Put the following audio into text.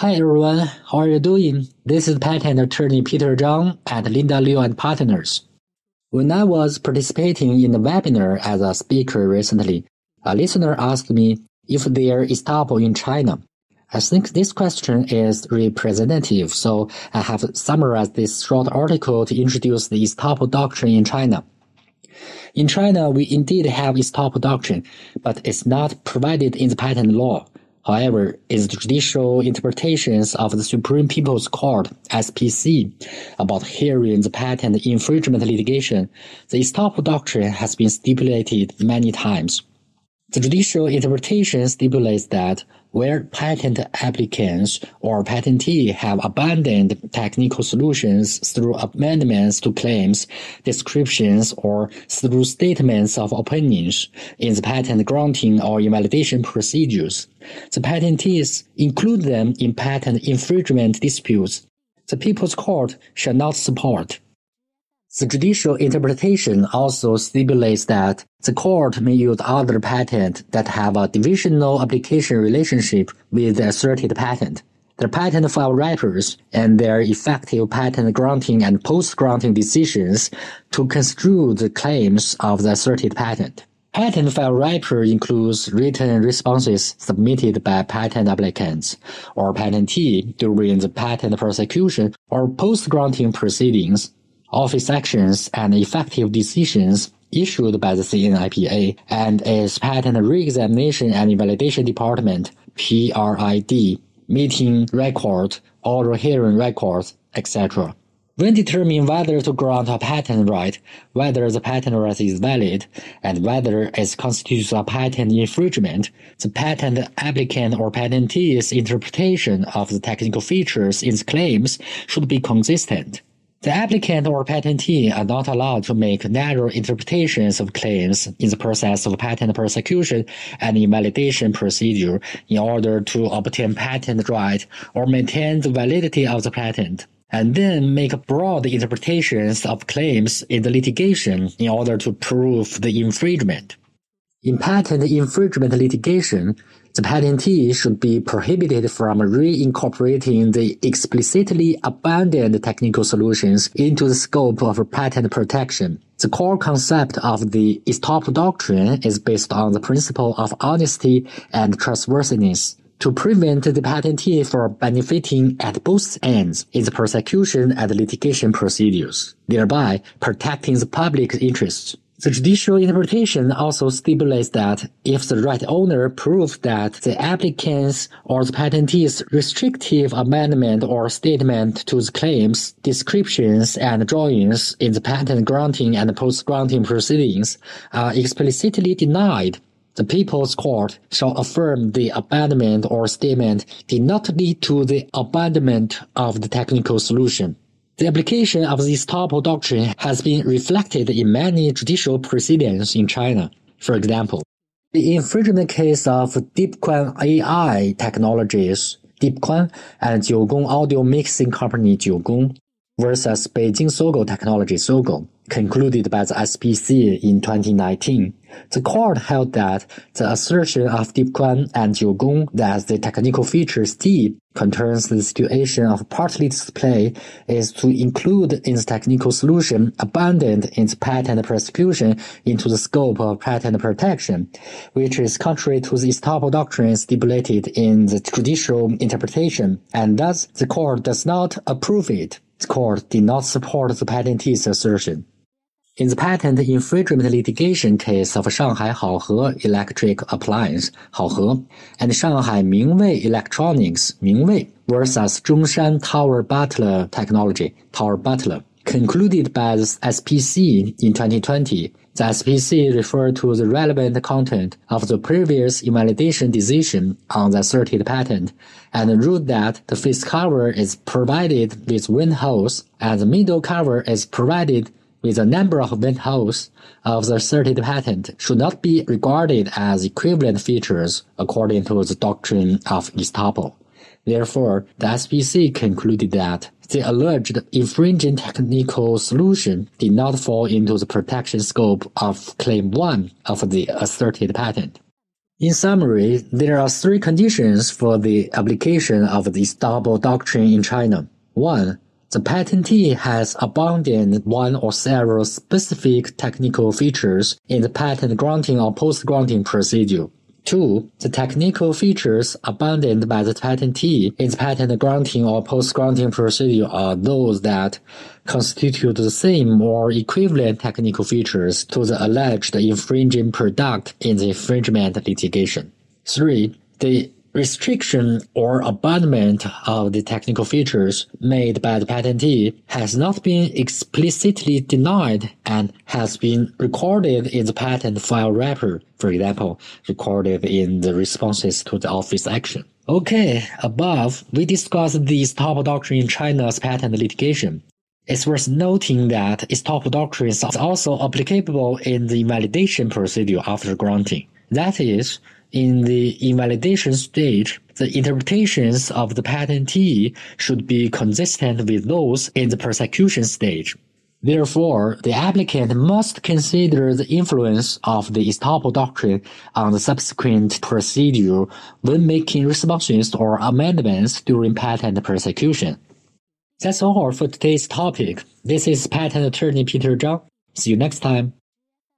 Hi everyone, how are you doing? This is patent attorney Peter Zhang at Linda Liu and Partners. When I was participating in the webinar as a speaker recently, a listener asked me if there is estoppel in China. I think this question is representative, so I have summarized this short article to introduce the estoppel doctrine in China. In China, we indeed have estoppel doctrine, but it's not provided in the patent law. However, its judicial interpretations of the Supreme People's Court (SPC) about hearing the patent infringement litigation, the estoppel doctrine has been stipulated many times. The judicial interpretation stipulates that where patent applicants or patentee have abandoned technical solutions through amendments to claims, descriptions, or through statements of opinions in the patent granting or invalidation procedures, the patentees include them in patent infringement disputes. The People's Court shall not support the judicial interpretation also stipulates that the court may use other patents that have a divisional application relationship with the asserted patent. The patent file wrappers and their effective patent granting and post-granting decisions to construe the claims of the asserted patent. Patent file wrapper includes written responses submitted by patent applicants or patentee during the patent prosecution or post-granting proceedings office actions and effective decisions issued by the CNIPA and its Patent Reexamination and Validation Department, PRID, meeting record, oral hearing records, etc. When determining whether to grant a patent right, whether the patent right is valid, and whether it constitutes a patent infringement, the patent applicant or patentee's interpretation of the technical features in the claims should be consistent. The applicant or patentee are not allowed to make narrow interpretations of claims in the process of patent prosecution and invalidation procedure in order to obtain patent right or maintain the validity of the patent, and then make broad interpretations of claims in the litigation in order to prove the infringement. In patent infringement litigation, the patentee should be prohibited from reincorporating the explicitly abandoned technical solutions into the scope of patent protection. The core concept of the estoppel doctrine is based on the principle of honesty and trustworthiness to prevent the patentee from benefiting at both ends in the prosecution and litigation procedures, thereby protecting the public interests. The judicial interpretation also stipulates that if the right owner proves that the applicant's or the patentee's restrictive amendment or statement to the claims, descriptions, and drawings in the patent granting and post-granting proceedings are explicitly denied, the People's Court shall affirm the abandonment or statement did not lead to the abandonment of the technical solution. The application of this estoppel doctrine has been reflected in many judicial proceedings in China. For example, the infringement case of DeepQuan AI Technologies, DeepQuan, and Jiugong Audio Mixing Company, Jiugong, versus Beijing Sogou Technology, Sogou, concluded by the SPC in 2019. The court held that the assertion of DeepQuan and Jiugong that the technical features D concerns the situation of partly display is to include in the technical solution abandoned in the patent prosecution into the scope of patent protection, which is contrary to the estoppel doctrine stipulated in the judicial interpretation, and thus the court does not approve it. The court did not support the patentee's assertion. In the patent infringement litigation case of Shanghai Haohe Electric Appliance (Haohe) and Shanghai Mingwei Electronics (Mingwei) versus Zhongshan Tower Butler Technology (Tower Butler), concluded by the SPC in 2020, the SPC referred to the relevant content of the previous invalidation decision on the asserted patent and ruled that the face cover is provided with wind holes and the middle cover is provided with a number of vent holes of the asserted patent should not be regarded as equivalent features according to the doctrine of estoppel. Therefore, the SPC concluded that the alleged infringing technical solution did not fall into the protection scope of Claim 1 of the asserted patent. In summary, there are three conditions for the application of the estoppel doctrine in China. One, the patentee has abandoned one or several specific technical features in the patent granting or post-granting procedure. Two, the technical features abandoned by the patentee in the patent granting or post-granting procedure are those that constitute the same or equivalent technical features to the alleged infringing product in the infringement litigation. Three, the restriction or abandonment of the technical features made by the patentee has not been explicitly denied and has been recorded in the patent file wrapper, for example, recorded in the responses to the office action. Okay, above, we discussed the estoppel doctrine in China's patent litigation. It's worth noting that estoppel doctrine is also applicable in the invalidation procedure after granting. That is, in the invalidation stage, the interpretations of the patentee should be consistent with those in the prosecution stage. Therefore, the applicant must consider the influence of the estoppel doctrine on the subsequent procedure when making responses or amendments during patent prosecution. That's all for today's topic. This is patent attorney Peter Zhang. See you next time.